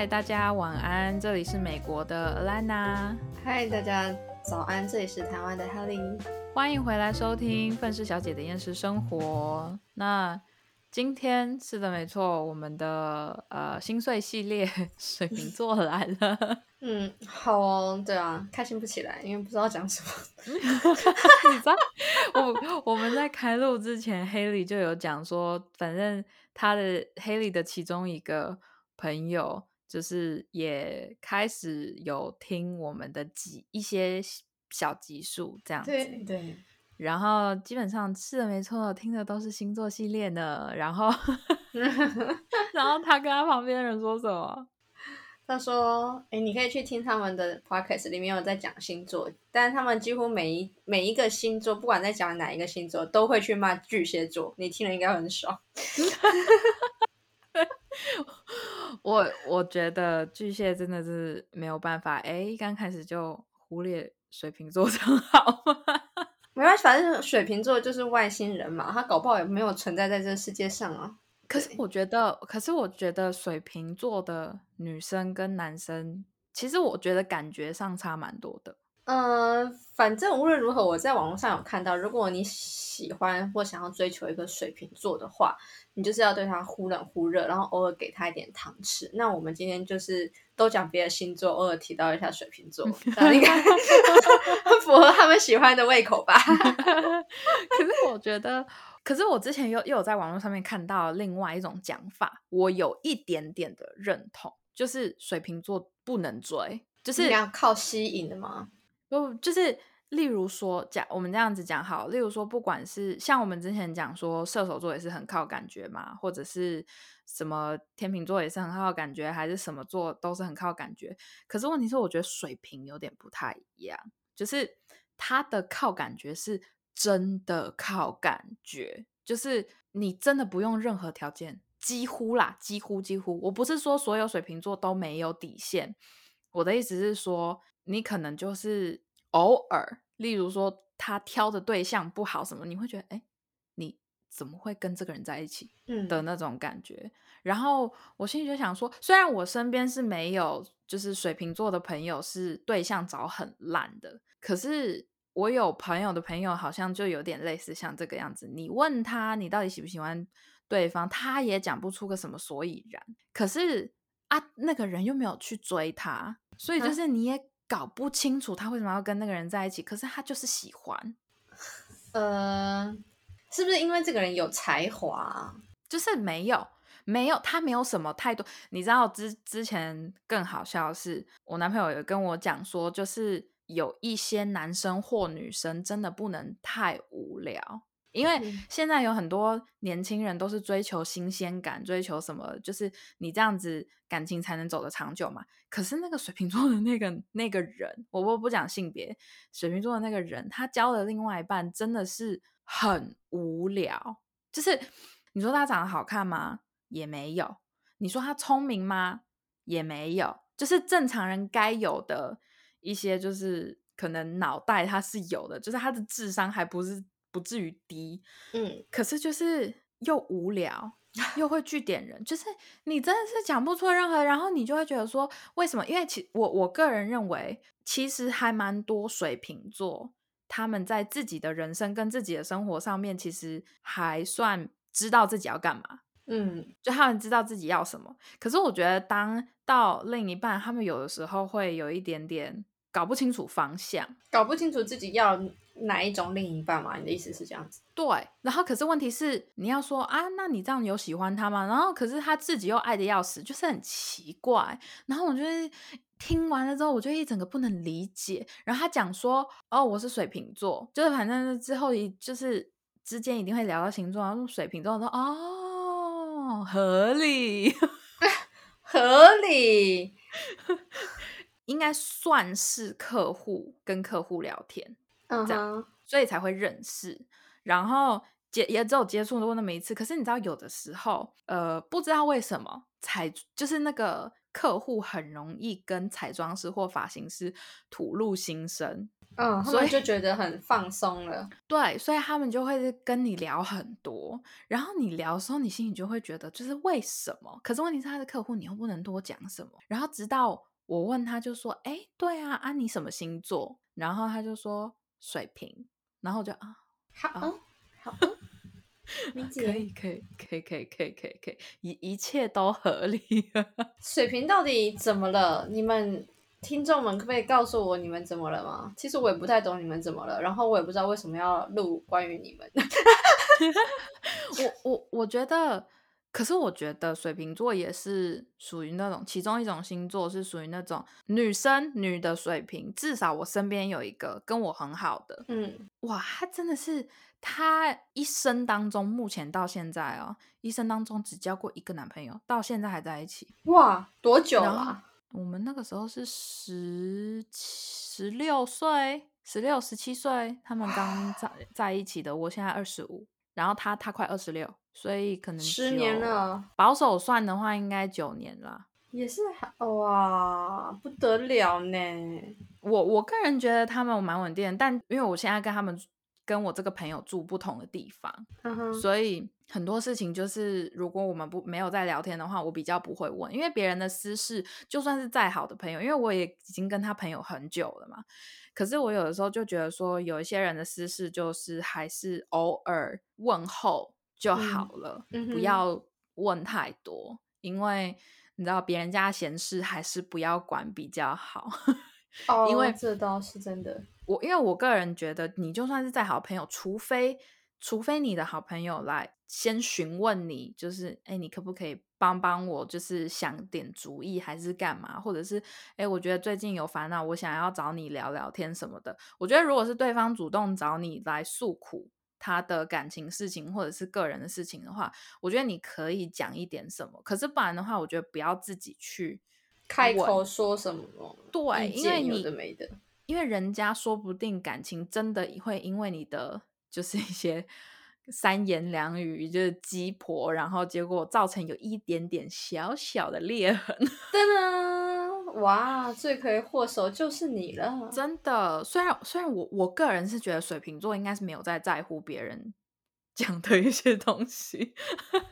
嗨，大家晚安，这里是美国的 Lana。嗨，大家早安，这里是台湾的 Helly。欢迎回来收听《愤世小姐的厌世生活》。那今天是的，没错，我们的呃心碎系列 水瓶座来了。嗯，好哦，对啊，开心不起来，因为不知道讲什么。你知道，我我们在开录之前，Haley 就有讲说，反正他的 Haley 的其中一个朋友，就是也开始有听我们的集一些小集数这样子。对对。然后基本上是的，没错，听的都是星座系列的。然后，然后他跟他旁边的人说什么？他说：“哎，你可以去听他们的 podcast，里面有在讲星座，但是他们几乎每一每一个星座，不管在讲哪一个星座，都会去骂巨蟹座。你听了应该很爽。我我觉得巨蟹真的是没有办法。哎，刚开始就忽略水瓶座，真好吗？” 没关系，反正水瓶座就是外星人嘛，他搞不好也没有存在在这个世界上啊。可是我觉得，可是我觉得水瓶座的女生跟男生，其实我觉得感觉上差蛮多的。嗯，反正无论如何，我在网络上有看到，如果你喜欢或想要追求一个水瓶座的话，你就是要对他忽冷忽热，然后偶尔给他一点糖吃。那我们今天就是都讲别的星座，偶尔提到一下水瓶座，应该 符合他们喜欢的胃口吧？可是我觉得，可是我之前又又有在网络上面看到另外一种讲法，我有一点点的认同，就是水瓶座不能追，就是要靠吸引的吗？不，就是例如说讲我们这样子讲好，例如说不管是像我们之前讲说射手座也是很靠感觉嘛，或者是什么天秤座也是很靠感觉，还是什么座都是很靠感觉。可是问题是，我觉得水瓶有点不太一样，就是他的靠感觉是真的靠感觉，就是你真的不用任何条件，几乎啦，几乎几乎。我不是说所有水瓶座都没有底线，我的意思是说。你可能就是偶尔，例如说他挑的对象不好什么，你会觉得哎，你怎么会跟这个人在一起？嗯的那种感觉。然后我心里就想说，虽然我身边是没有就是水瓶座的朋友是对象找很烂的，可是我有朋友的朋友好像就有点类似像这个样子。你问他你到底喜不喜欢对方，他也讲不出个什么所以然。可是啊，那个人又没有去追他，所以就是你也。搞不清楚他为什么要跟那个人在一起，可是他就是喜欢。呃，是不是因为这个人有才华？就是没有，没有，他没有什么太多。你知道之之前更好笑的是，我男朋友有跟我讲说，就是有一些男生或女生真的不能太无聊。因为现在有很多年轻人都是追求新鲜感，追求什么，就是你这样子感情才能走得长久嘛。可是那个水瓶座的那个那个人，我不不讲性别，水瓶座的那个人，他交的另外一半真的是很无聊。就是你说他长得好看吗？也没有。你说他聪明吗？也没有。就是正常人该有的一些，就是可能脑袋他是有的，就是他的智商还不是。不至于低，嗯，可是就是又无聊，又会据点人，就是你真的是讲不出任何，然后你就会觉得说，为什么？因为其我我个人认为，其实还蛮多水瓶座，他们在自己的人生跟自己的生活上面，其实还算知道自己要干嘛，嗯，就他们知道自己要什么。可是我觉得，当到另一半，他们有的时候会有一点点搞不清楚方向，搞不清楚自己要。哪一种另一半嘛？你的意思是这样子？对，然后可是问题是，你要说啊，那你这样有喜欢他吗？然后可是他自己又爱的要死，就是很奇怪。然后我觉得听完了之后，我就一整个不能理解。然后他讲说，哦，我是水瓶座，就是反正之后一就是之间一定会聊到星座，然后水瓶座说，哦，合理，合理，应该算是客户跟客户聊天。这样，所以才会认识，然后接也只有接触过那么一次。可是你知道，有的时候，呃，不知道为什么彩就是那个客户很容易跟彩妆师或发型师吐露心声，嗯，他所以就觉得很放松了。对，所以他们就会跟你聊很多，然后你聊的时候，你心里就会觉得就是为什么？可是问题是他的客户，你又不能多讲什么。然后直到我问他，就说：“哎，对啊，啊你什么星座？”然后他就说水平，然后我就啊，好，好的，理 可解。以，可以，可以，可以，可以，可以，可以，一一切都合理。水平到底怎么了？你们听众们可不可以告诉我你们怎么了吗？其实我也不太懂你们怎么了，然后我也不知道为什么要录关于你们。我我我觉得，可是我觉得水瓶座也是属于那种其中一种星座，是属于那种女生女的水瓶。至少我身边有一个跟我很好的，嗯，哇，她真的是她一生当中，目前到现在哦，一生当中只交过一个男朋友，到现在还在一起。哇，多久啊？我们那个时候是十十六岁，十六十七岁，他们刚在在一起的。我现在二十五，然后他他快二十六，所以可能十年。了，保守算的话，应该九年了。也是哇，不得了呢。我我个人觉得他们蛮稳定的，但因为我现在跟他们跟我这个朋友住不同的地方，所以很多事情就是，如果我们不没有在聊天的话，我比较不会问，因为别人的私事，就算是再好的朋友，因为我也已经跟他朋友很久了嘛。可是我有的时候就觉得说，有一些人的私事，就是还是偶尔问候就好了，嗯不要问太多，因为你知道别人家的闲事还是不要管比较好。哦，因为这倒是真的。我因为我个人觉得，你就算是再好朋友，除非除非你的好朋友来先询问你，就是哎，诶你可不可以帮帮我，就是想点主意还是干嘛，或者是哎，诶我觉得最近有烦恼，我想要找你聊聊天什么的。我觉得如果是对方主动找你来诉苦他的感情事情或者是个人的事情的话，我觉得你可以讲一点什么。可是不然的话，我觉得不要自己去开口说什么？对，因为你的没的。因为人家说不定感情真的会因为你的就是一些三言两语就是鸡婆，然后结果造成有一点点小小的裂痕。噔噔，哇，罪魁祸首就是你了。真的，虽然虽然我我个人是觉得水瓶座应该是没有在在乎别人 讲的一些东西，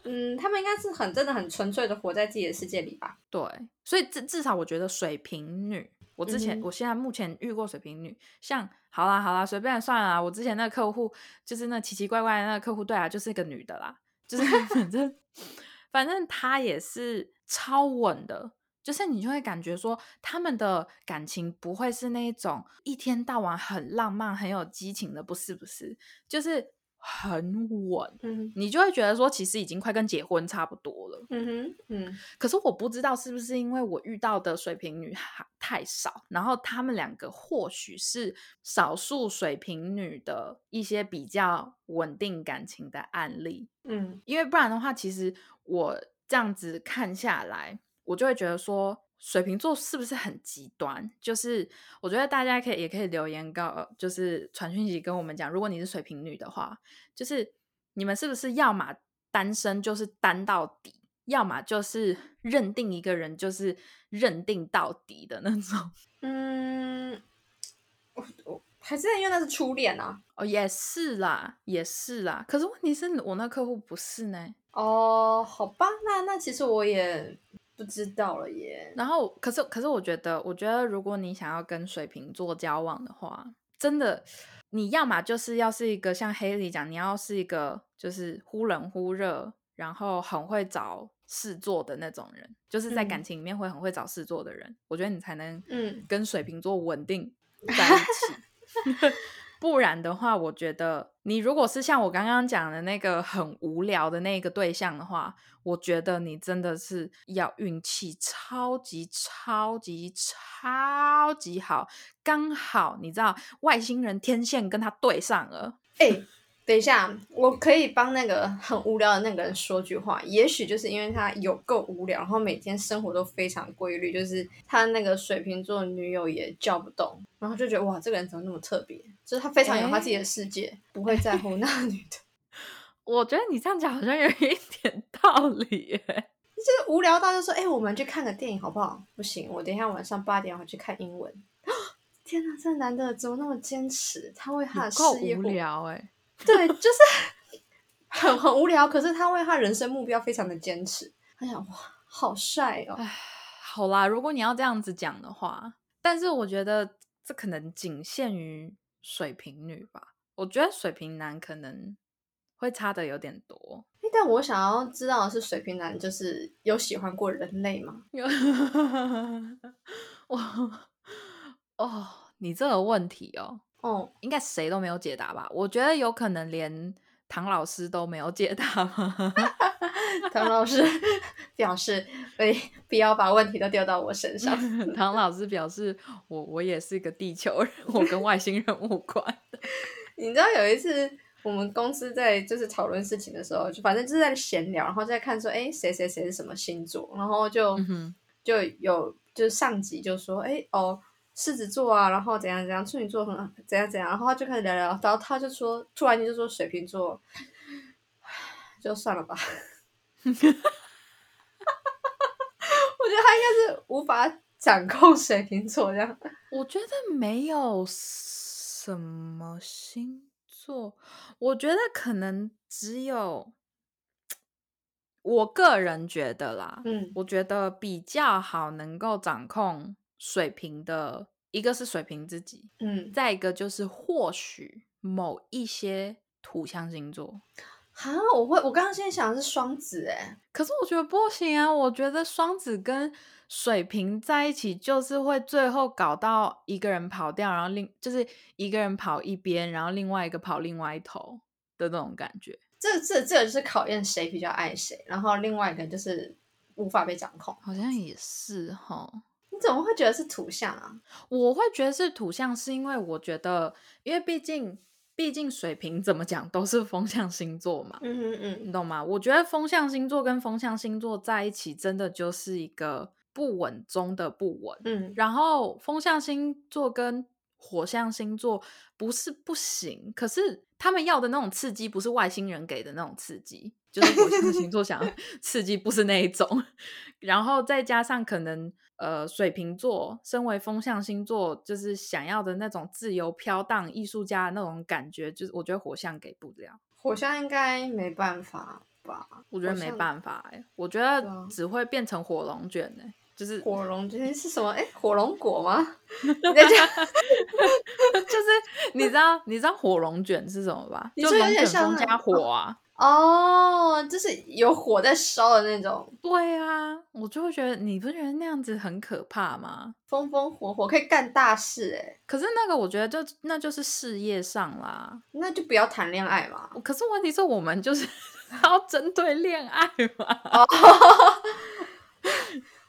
嗯，他们应该是很真的很纯粹的活在自己的世界里吧。对，所以至至少我觉得水瓶女，我之前、嗯我现在目前遇过水瓶女，像好啦好啦，随便算了啦，我之前那个客户就是那奇奇怪怪的那个客户，对啊，就是一个女的啦，就是 反正反正她也是超稳的。就是你就会感觉说，他们的感情不会是那种一天到晚很浪漫、很有激情的，不是不是，就是很稳。嗯你就会觉得说，其实已经快跟结婚差不多了。嗯哼，嗯可是我不知道是不是因为我遇到的水瓶女孩太少，然后他们两个或许是少数水瓶女的一些比较稳定感情的案例，嗯因为不然的话，其实我这样子看下来，我就会觉得说。水瓶座是不是很极端？就是我觉得大家可以也可以留言告，呃就是传讯息跟我们讲，如果你是水瓶女的话，就是你们是不是要么单身就是单到底，要么就是认定一个人就是认定到底的那种。嗯，我我还是因为那是初恋啊。哦，也是啦，也是啦。可是问题是我那客户不是呢。哦，好吧，那那其实我也不知道了耶。然后，可是可是我觉得，我觉得如果你想要跟水瓶座交往的话，真的，你要么就是要是一个像黑莉讲，你要是一个就是忽冷忽热，然后很会找事做的那种人，就是在感嗯情里面会很会找事做的人，我觉得你才能嗯跟水瓶座稳定在一起。不然的话，我觉得你如果是像我刚刚讲的那个很无聊的那个对象的话，我觉得你真的是要运气超级超级超级好，刚好你知道外星人天线跟他对上了。哎、等一下，我可以帮那个很无聊的那个人说句话。也许就是因为他有够无聊，然后每天生活都非常规律，就是他那个水瓶座女友也叫不动，然后就觉得哇，这个人怎么那么特别？就是他非常有他自己的世界，不会在乎那女的。我觉得你这样讲好像有一点道理耶。就是无聊到就说，哎、我们去看个电影好不好？不行，我等一下晚上八点我去看英文。天哪，这男的怎么那么坚持？他为他的有够无事业活聊哎、对，就是 很很无聊，可是他为他人生目标非常的坚持。他想，哇，好帅哦！好啦，如果你要这样子讲的话，但是我觉得这可能仅限于水瓶女吧。我觉得水瓶男可能会差的有点多。但我想要知道的是，水瓶男就是有喜欢过人类吗？我 哦，你这个问题哦，哦，应该谁都没有解答吧？我觉得有可能连唐老师都没有解答吧。唐老师表示，哎，不要把问题都丢到我身上。唐老师表示，我我也是个地球人，我跟外星人无关。你知道有一次我们公司在就是讨论事情的时候，就反正就是在闲聊，然后在看说，哎，谁谁谁是什么星座，然后就、嗯就有就是上级就说，哎哦，狮子座啊，然后怎样怎样，处女座很怎样怎样，然后他就开始聊聊，然后他就说，突然间就说水瓶座，就算了吧。我觉得他应该是无法掌控水瓶座这样。我觉得没有什么星座，我觉得可能只有我个人觉得啦，嗯我觉得比较好能够掌控水瓶的一个是水瓶自己，嗯，再一个就是或许某一些土象星座。啊，我会，我刚刚现在想的是双子，哎，可是我觉得不行啊！我觉得双子跟水瓶在一起，就是会最后搞到一个人跑掉，然后另就是一个人跑一边，然后另外一个跑另外一头的那种感觉。这这这个就是考验谁比较爱谁，然后另外一个就是无法被掌控。好像也是哈，你怎么会觉得是土象啊？我会觉得是土象，是因为我觉得，因为毕竟毕竟水瓶怎么讲都是风象星座嘛，嗯嗯嗯，你懂吗？我觉得风象星座跟风象星座在一起，真的就是一个不稳中的不稳。嗯然后风象星座跟火象星座不是不行，可是他们要的那种刺激不是外星人给的那种刺激，就是火象星座想要 刺激不是那一种。然后再加上可能呃水瓶座身为风象星座，就是想要的那种自由飘荡艺术家的那种感觉，就是我觉得火象给不了。火象应该没办法吧？我觉得没办法哎、我觉得只会变成火龙卷哎、就是火龙这是什么？哎，火龙果吗？你在讲就是你知道你知道火龙卷是什么吧？就龙卷点像加火啊。哦，就是有火在烧的那种，对啊，我就会觉得你不觉得那样子很可怕吗？风风火火可以干大事哎，可是那个我觉得就那就是事业上啦。那就不要谈恋爱嘛。可是问题是我们就是 要针对恋爱嘛。哦，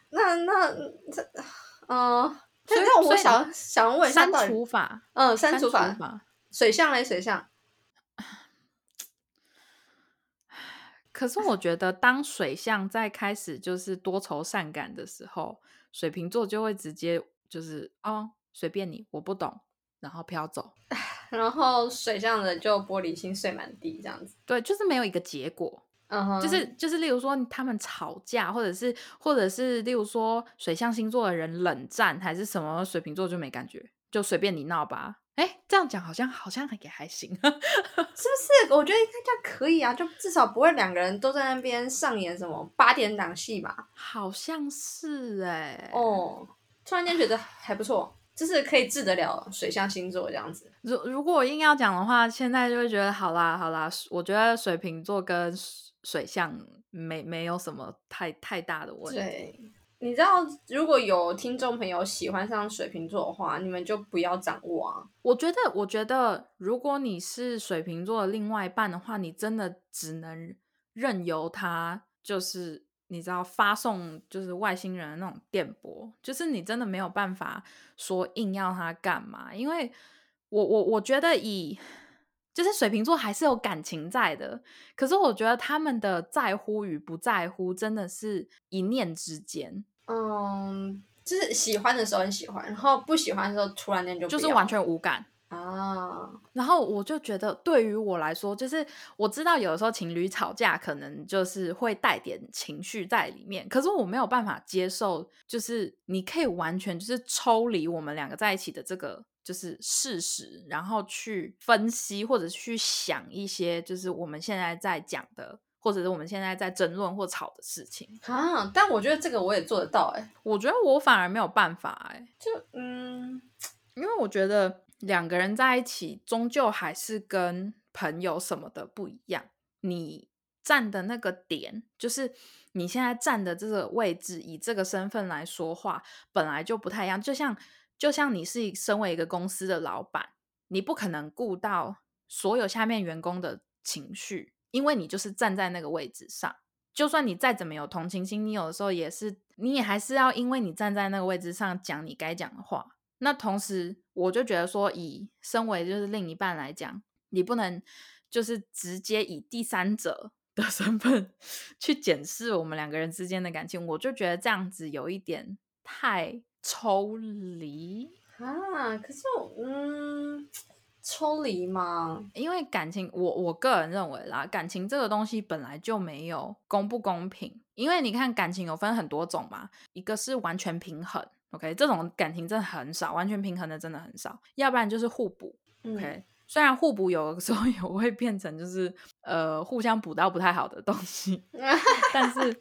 那那这，嗯，所以但但所以我想想问一下，删除法，嗯，删除法，法。水象嘞，水象，可是我觉得，当水象在开始就是多愁善感的时候，水瓶座就会直接就是哦，随便你，我不懂，然后飘走。然后水象的就玻璃心碎满地这样子，对，就是没有一个结果。嗯哼，就是就是，例如说他们吵架，或者是或者是例如说水象星座的人冷战，还是什么水瓶座就没感觉，就随便你闹吧。哎，这样讲好像好像也还行。是不是？我觉得应该这样可以啊，就至少不会两个人都在那边上演什么八点档戏嘛。好像是哎、哦，突然间觉得还不错，就是可以治得了水象星座这样子。如如果我硬要讲的话，现在就会觉得好啦好啦，我觉得水瓶座跟水水象没没有什么太太大的问题。对，你知道，如果有听众朋友喜欢上水瓶座的话，你们就不要掌握啊。我觉得，我觉得，如果你是水瓶座的另外一半的话，你真的只能任由他，就是你知道发送就是外星人的那种电波，就是你真的没有办法说硬要他干嘛，因为我我我觉得以就是水瓶座还是有感情在的，可是我觉得他们的在乎与不在乎真的是一念之间，嗯，就是喜欢的时候很喜欢，然后不喜欢的时候突然间就就是完全无感。啊，然后我就觉得，对于我来说，就是我知道有的时候情侣吵架可能就是会带点情绪在里面，可是我没有办法接受，就是你可以完全就是抽离我们两个在一起的这个就是事实，然后去分析或者去想一些就是我们现在在讲的，或者是我们现在在争论或吵的事情。啊，但我觉得这个我也做得到、欸，哎，我觉得我反而没有办法哎、就嗯，因为我觉得两个人在一起，终究还是跟朋友什么的不一样。你站的那个点，就是你现在站的这个位置，以这个身份来说话，本来就不太一样。就像就像你是身为一个公司的老板，你不可能顾到所有下面员工的情绪，因为你就是站在那个位置上。就算你再怎么有同情心，你有的时候也是，你也还是要因为你站在那个位置上讲你该讲的话。那同时，我就觉得说，以身为就是另一半来讲，你不能就是直接以第三者的身份 去检视我们两个人之间的感情，我就觉得这样子有一点太抽离。啊，可是我嗯，抽离嘛，因为感情，我我个人认为啦，感情这个东西本来就没有公不公平。因为你看，感情有分很多种嘛，一个是完全平衡，OK，这种感情真的很少，完全平衡的真的很少，要不然就是互补，OK、嗯虽然互补有的时候也会变成就是呃互相补到不太好的东西，但是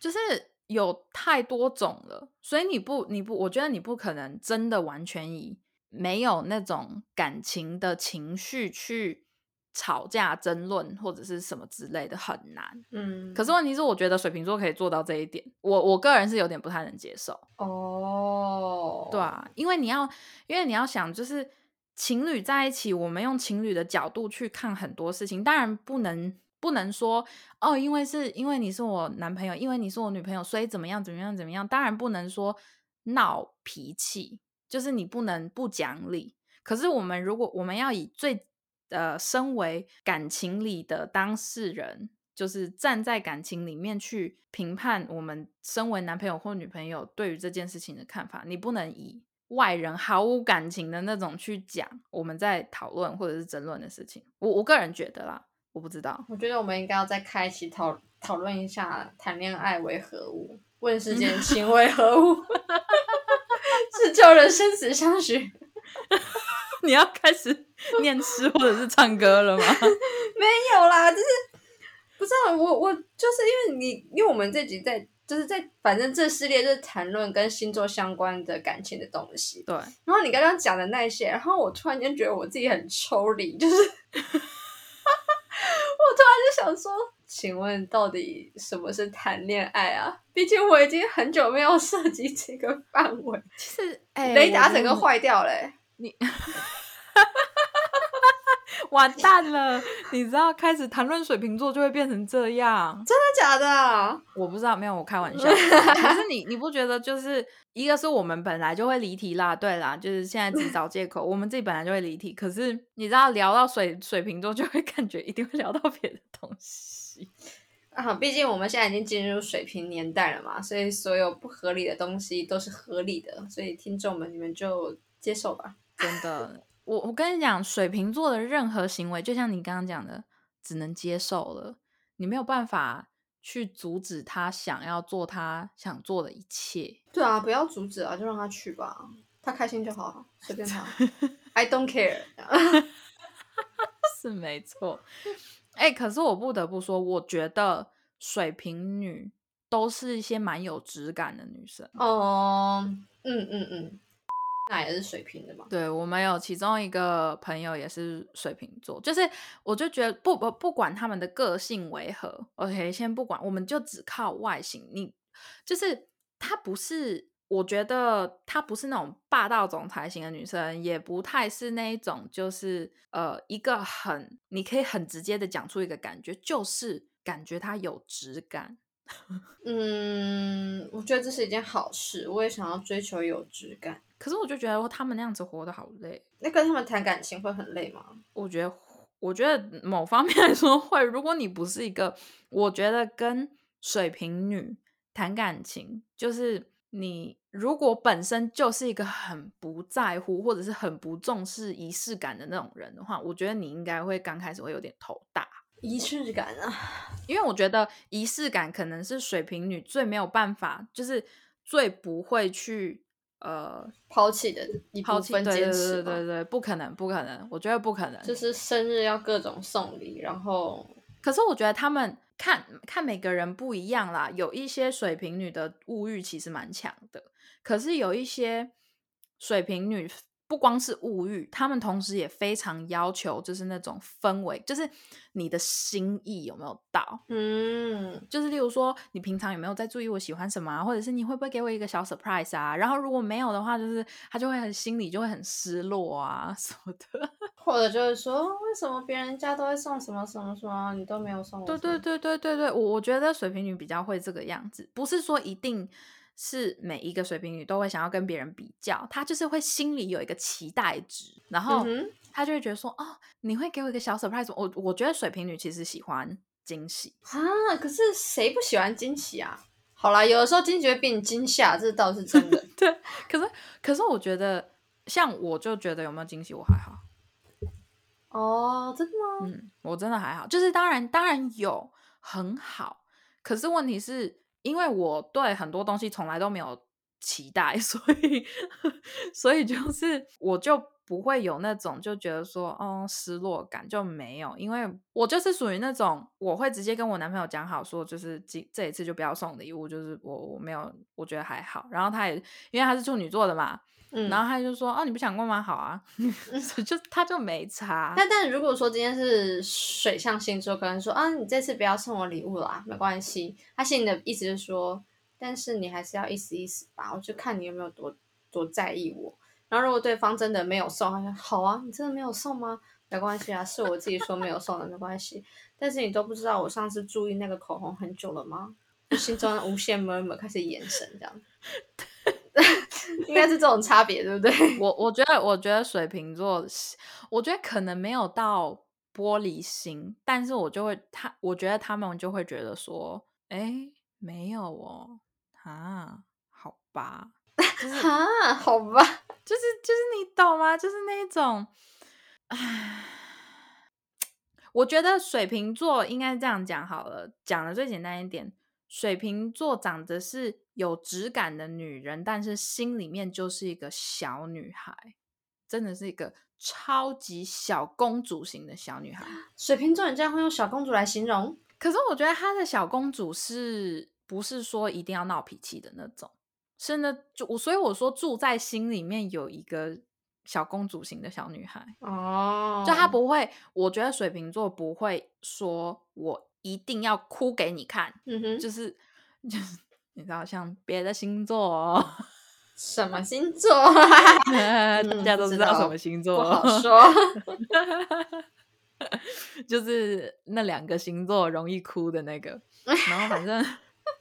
就是有太多种了，所以你不你不，我觉得你不可能真的完全以没有那种感情的情绪去吵架、争论或者是什么之类的，很难。嗯，可是问题是，我觉得水瓶座可以做到这一点，我我个人是有点不太能接受。哦，对啊，因为你要，因为你要想，就是情侣在一起，我们用情侣的角度去看很多事情，当然不能不能说哦，因为是因为你是我男朋友，因为你是我女朋友，所以怎么样怎么样怎么样，当然不能说闹脾气，就是你不能不讲理。可是我们如果我们要以最呃，身为感情里的当事人，就是站在感情里面去评判我们身为男朋友或女朋友对于这件事情的看法，你不能以外人毫无感情的那种去讲我们在讨论或者是争论的事情。我我个人觉得啦，我不知道。我觉得我们应该要再开一期讨讨论一下谈恋爱为何物，问世间情为何物，是叫人生死相许。你要开始念诗或者是唱歌了吗？没有啦，就是不知道我我就是因为你，因为我们这集在就是在反正这系列就是谈论跟星座相关的感情的东西。对，然后你刚刚讲的那些，然后我突然间觉得我自己很抽离，就是我突然就想说，请问到底什么是谈恋爱啊？毕竟我已经很久没有涉及这个范围，其实哎，雷达整个坏掉嘞、欸你完蛋了！你知道，开始谈论水瓶座就会变成这样。真的假的啊？我不知道，没有，我开玩笑。可是你，你不觉得就是一个是我们本来就会离题啦，对啦，就是现在自己找借口，我们自己本来就会离题。可是你知道，聊到水水瓶座，就会 感觉一定会聊到别的东西。啊，毕竟我们现在已经进入水平年代了嘛，所以所有不合理的东西都是合理的，所以听众们你们就接受吧。真的，我我跟你讲，水瓶座的任何行为，就像你刚刚讲的，只能接受了，你没有办法去阻止他想要做他想做的一切。对啊，不要阻止啊，就让他去吧，他开心就好，随便他，I don't care。是没错。哎、可是我不得不说，我觉得水瓶女都是一些蛮有质感的女生。哦，嗯嗯嗯，那也是水瓶的嘛。对我们有其中一个朋友也是水瓶座，就是我就觉得不不不管他们的个性为何，OK，先不管，我们就只靠外形。你就是她不是，我觉得她不是那种霸道总裁型的女生，也不太是那一种就是呃一个很你可以很直接的讲出一个感觉，就是感觉她有质感。嗯，我觉得这是一件好事，我也想要追求有质感。可是我就觉得他们那样子活得好累。那跟他们谈感情会很累吗？我觉得，我觉得某方面来说会。如果你不是一个，我觉得跟水瓶女谈感情，就是你如果本身就是一个很不在乎或者是很不重视仪式感的那种人的话，我觉得你应该会刚开始会有点头大。仪式感啊，因为我觉得仪式感可能是水瓶女最没有办法，就是最不会去呃抛弃的一部抛弃，对对对对对，不可能不可能，我觉得不可能。就是生日要各种送礼，然后可是我觉得他们看看每个人不一样啦，有一些水瓶女的物欲其实蛮强的，可是有一些水瓶女不光是物欲，他们同时也非常要求就是那种氛围，就是你的心意有没有到。嗯，就是例如说，你平常有没有在注意我喜欢什么啊，或者是你会不会给我一个小 surprise 啊？然后如果没有的话，就是他就会很心里就会很失落啊什么的。或者就是说，为什么别人家都会送什么什么什么，你都没有送我？对对，对对对对，我我觉得水瓶女比较会这个样子，不是说一定是每一个水瓶女都会想要跟别人比较，她就是会心里有一个期待值，然后她就会觉得说，哦，你会给我一个小 surprise，我我觉得水瓶女其实喜欢惊喜，啊，可是谁不喜欢惊喜啊？好啦，有的时候惊喜会变惊吓，这倒是真的。对，可是可是我觉得像我就觉得有没有惊喜我还好。哦，真的吗？嗯，我真的还好，就是当然当然有很好，可是问题是因为我对很多东西从来都没有期待，所以所以就是我就不会有那种就觉得说哦失落感就没有，因为我就是属于那种我会直接跟我男朋友讲好说，就是这这一次就不要送礼物，就是我我没有我觉得还好，然后他也因为他是处女座的嘛，嗯，然后他就说哦你不想过吗？好啊，就他就没差，但但如果说今天是水象星座，可能说啊，你这次不要送我礼物啦，没关系。他心里的意思是说，但是你还是要意思意思吧，我就看你有没有多多在意我。然后如果对方真的没有送，他说好啊，你真的没有送吗？没关系啊，是我自己说没有送的，没关系。但是你都不知道我上次注意那个口红很久了吗？就心中无限 murmur 开始眼神这样，应该是这种差别，对不对？我我觉得，我觉得水瓶座，我觉得可能没有到玻璃心，但是我就会他，我觉得他们就会觉得说，哎，没有哦，啊，好吧，啊，好吧，就是 就是你懂吗？就是那种，唉，我觉得水瓶座应该这样讲好了，讲的最简单一点，水瓶座长得是有质感的女人，但是心里面就是一个小女孩，真的是一个超级小公主型的小女孩。水瓶座，你这样会用小公主来形容？可是我觉得她的小公主是不是说一定要闹脾气的那种？是那就我，所以我说住在心里面有一个小公主型的小女孩。哦，就她不会，我觉得水瓶座不会说我一定要哭给你看，嗯哼，就是 就是你知道，像别的星座、哦，什么星座？大家都知道什么星座，不好说。就是那两个星座容易哭的那个。然后反正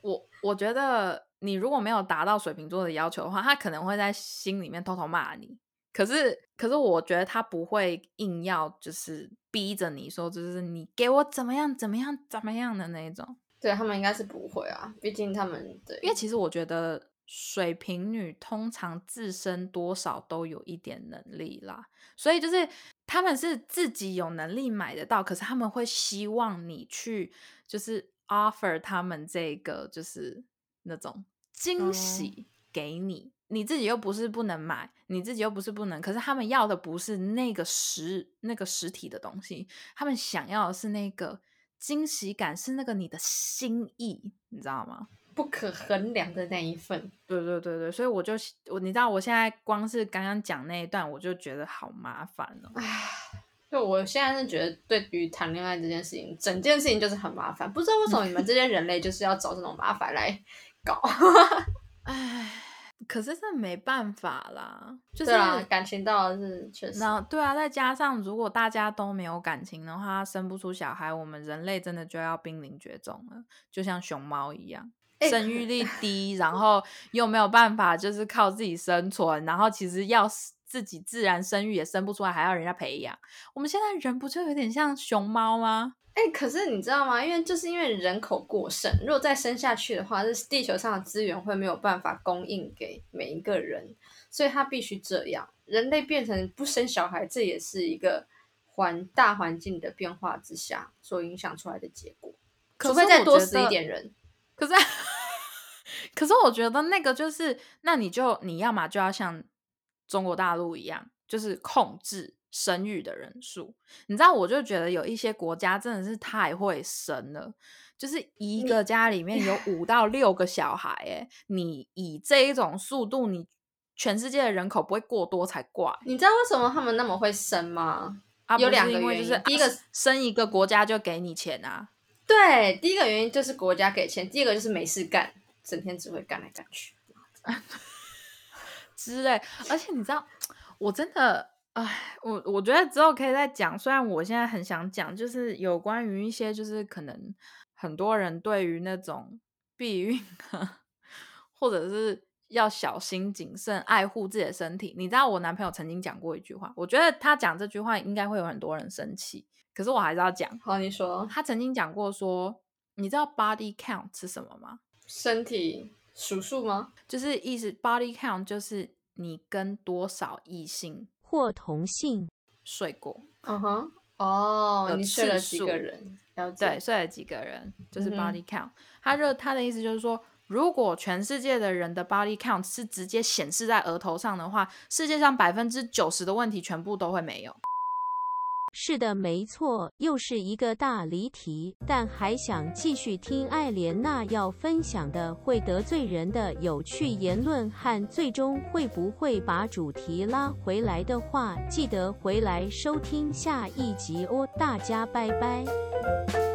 我我觉得你如果没有达到水瓶座的要求的话，他可能会在心里面偷偷骂你。可是，可是我觉得他不会硬要就是逼着你说，就是你给我怎么样怎么样怎么样的那一种。对他们应该是不会啊，毕竟他们对，因为其实我觉得水瓶女通常自身多少都有一点能力啦，所以就是他们是自己有能力买得到，可是他们会希望你去就是 offer 他们这个就是那种惊喜给你。你自己又不是不能买，你自己又不是不能，可是他们要的不是那个实那个实体的东西，他们想要的是那个惊喜感，是那个你的心意，你知道吗？不可衡量的那一份。对对对对，所以我就我你知道，我现在光是刚刚讲那一段，我就觉得好麻烦哦。唉，就我现在是觉得，对于谈恋爱这件事情，整件事情就是很麻烦。不知道为什么你们这些人类就是要找这种麻烦来搞。唉，可是这没办法啦，就是感情到了是确实。那对啊，再加上如果大家都没有感情的话，生不出小孩，我们人类真的就要濒临绝种了，就像熊猫一样。欸生育力低，然后又没有办法，就是靠自己生存，然后其实要自己自然生育也生不出来，还要人家培养。我们现在人不就有点像熊猫吗？哎、可是你知道吗？因为就是因为人口过剩，如果再生下去的话，这地球上的资源会没有办法供应给每一个人，所以它必须这样。人类变成不生小孩，这也是一个环大环境的变化之下所影响出来的结果。可是除非再多死一点人，可是，可是我觉得那个就是，那你就你要么就要像中国大陆一样，就是控制生育的人数。你知道，我就觉得有一些国家真的是太会生了，就是一个家里面 有五到六个小孩，哎，你以这一种速度，你全世界的人口不会过多才怪。你知道为什么他们那么会生吗？啊，有两个原因就是第一个啊生一个国家就给你钱啊，对，第一个原因就是国家给钱，第二个就是没事干，整天只会干来干去。之类。而且你知道，我真的，哎，我我觉得之后可以再讲。虽然我现在很想讲，就是有关于一些，就是可能很多人对于那种避孕啊，或者是要小心谨慎、爱护自己的身体。你知道，我男朋友曾经讲过一句话，我觉得他讲这句话应该会有很多人生气，可是我还是要讲。好，你说他曾经讲过说，你知道 body count 是什么吗？身体数数吗？就是意思 body count 就是你跟多少异性或同性，睡过，嗯哼，哦，你睡了几个人？对，睡了几个人，就是 body count。他就他的意思就是说，如果全世界的人的 body count 是直接显示在额头上的话，世界上百分之九十的问题全部都会没有。是的，没错，又是一个大离题。但还想继续听艾莲娜要分享的会得罪人的有趣言论和最终会不会把主题拉回来的话，记得回来收听下一集哦。大家拜拜。